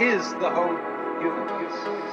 is the whole universe.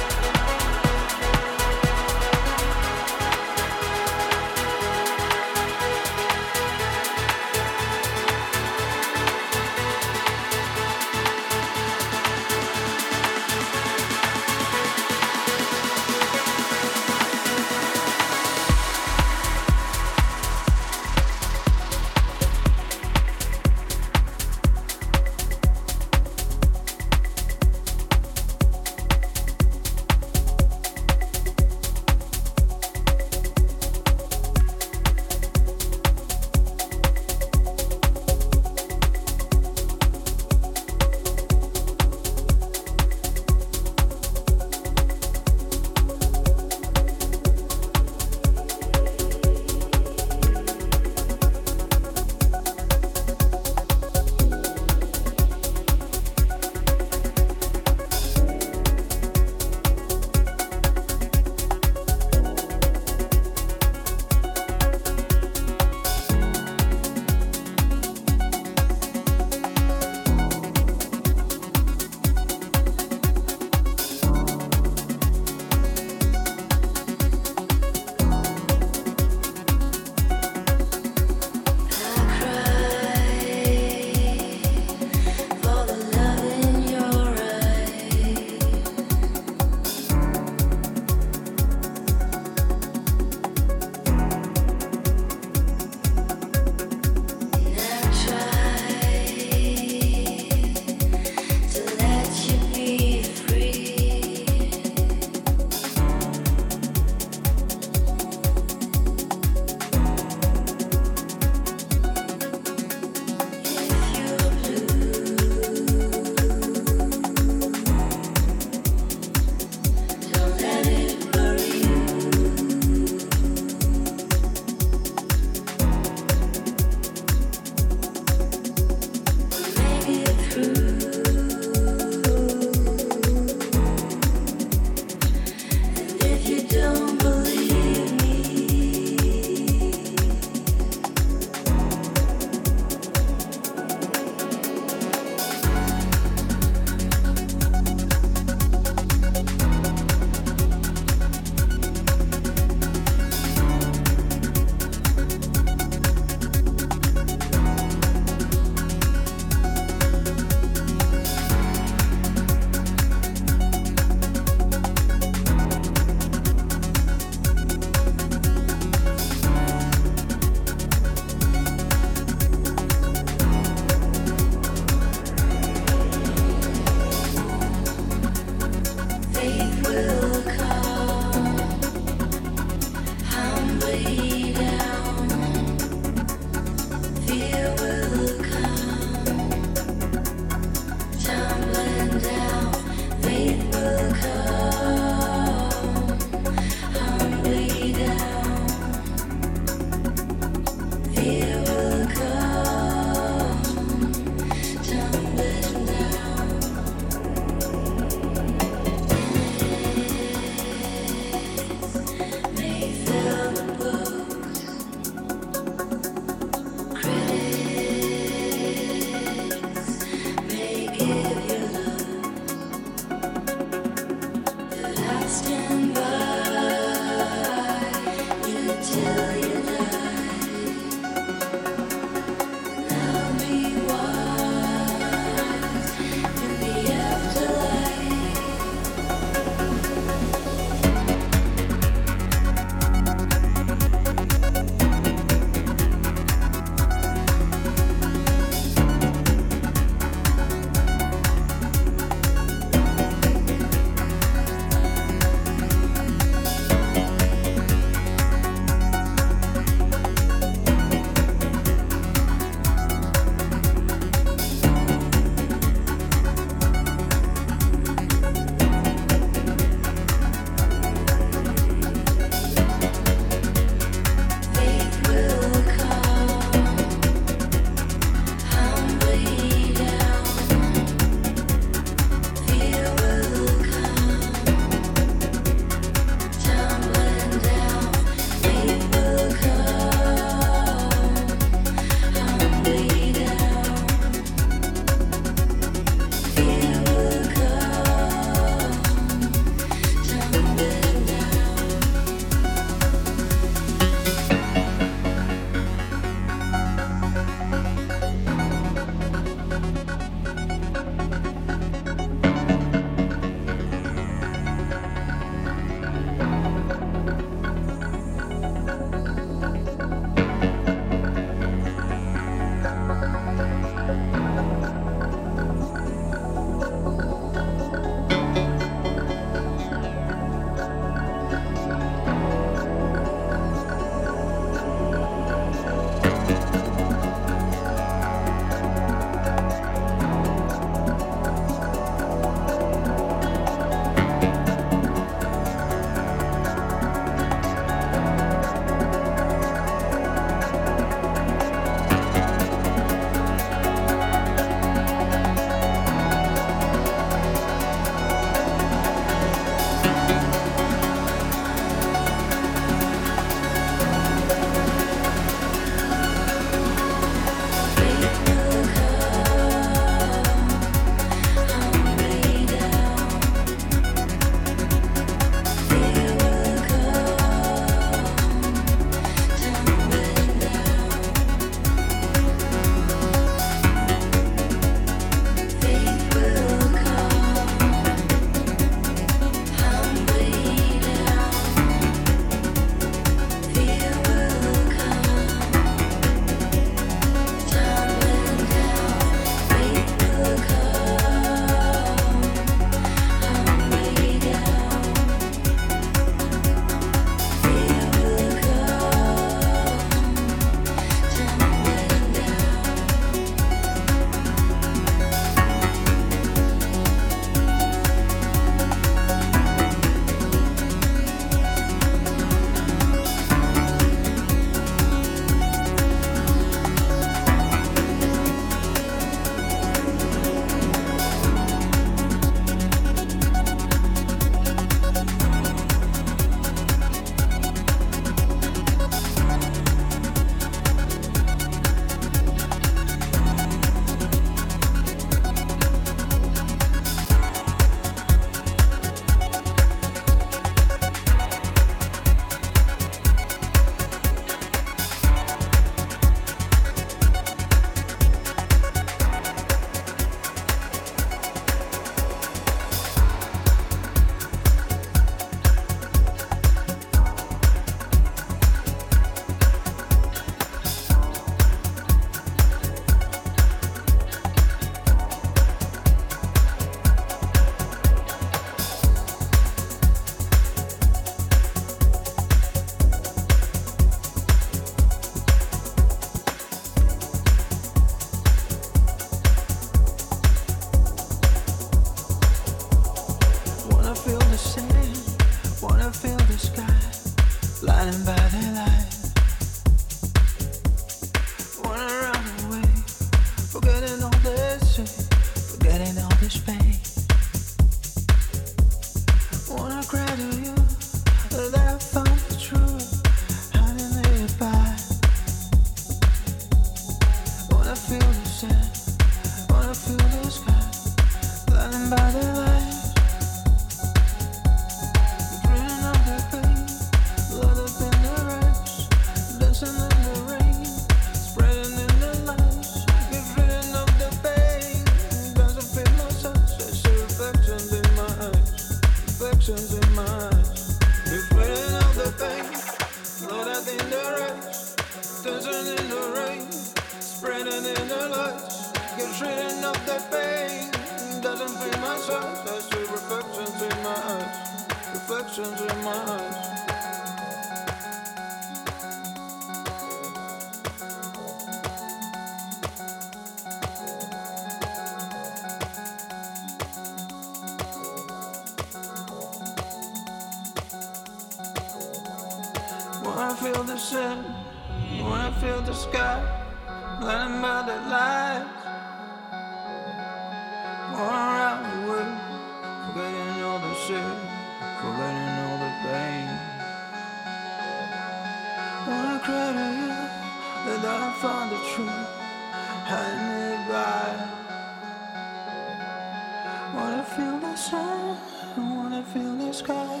outside. I wanna feel the sky,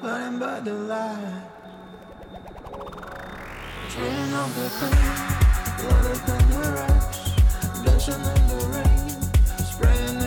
burning by the light. Dreaming of the pain, blood up in the rush, dancing in the rain, spraying.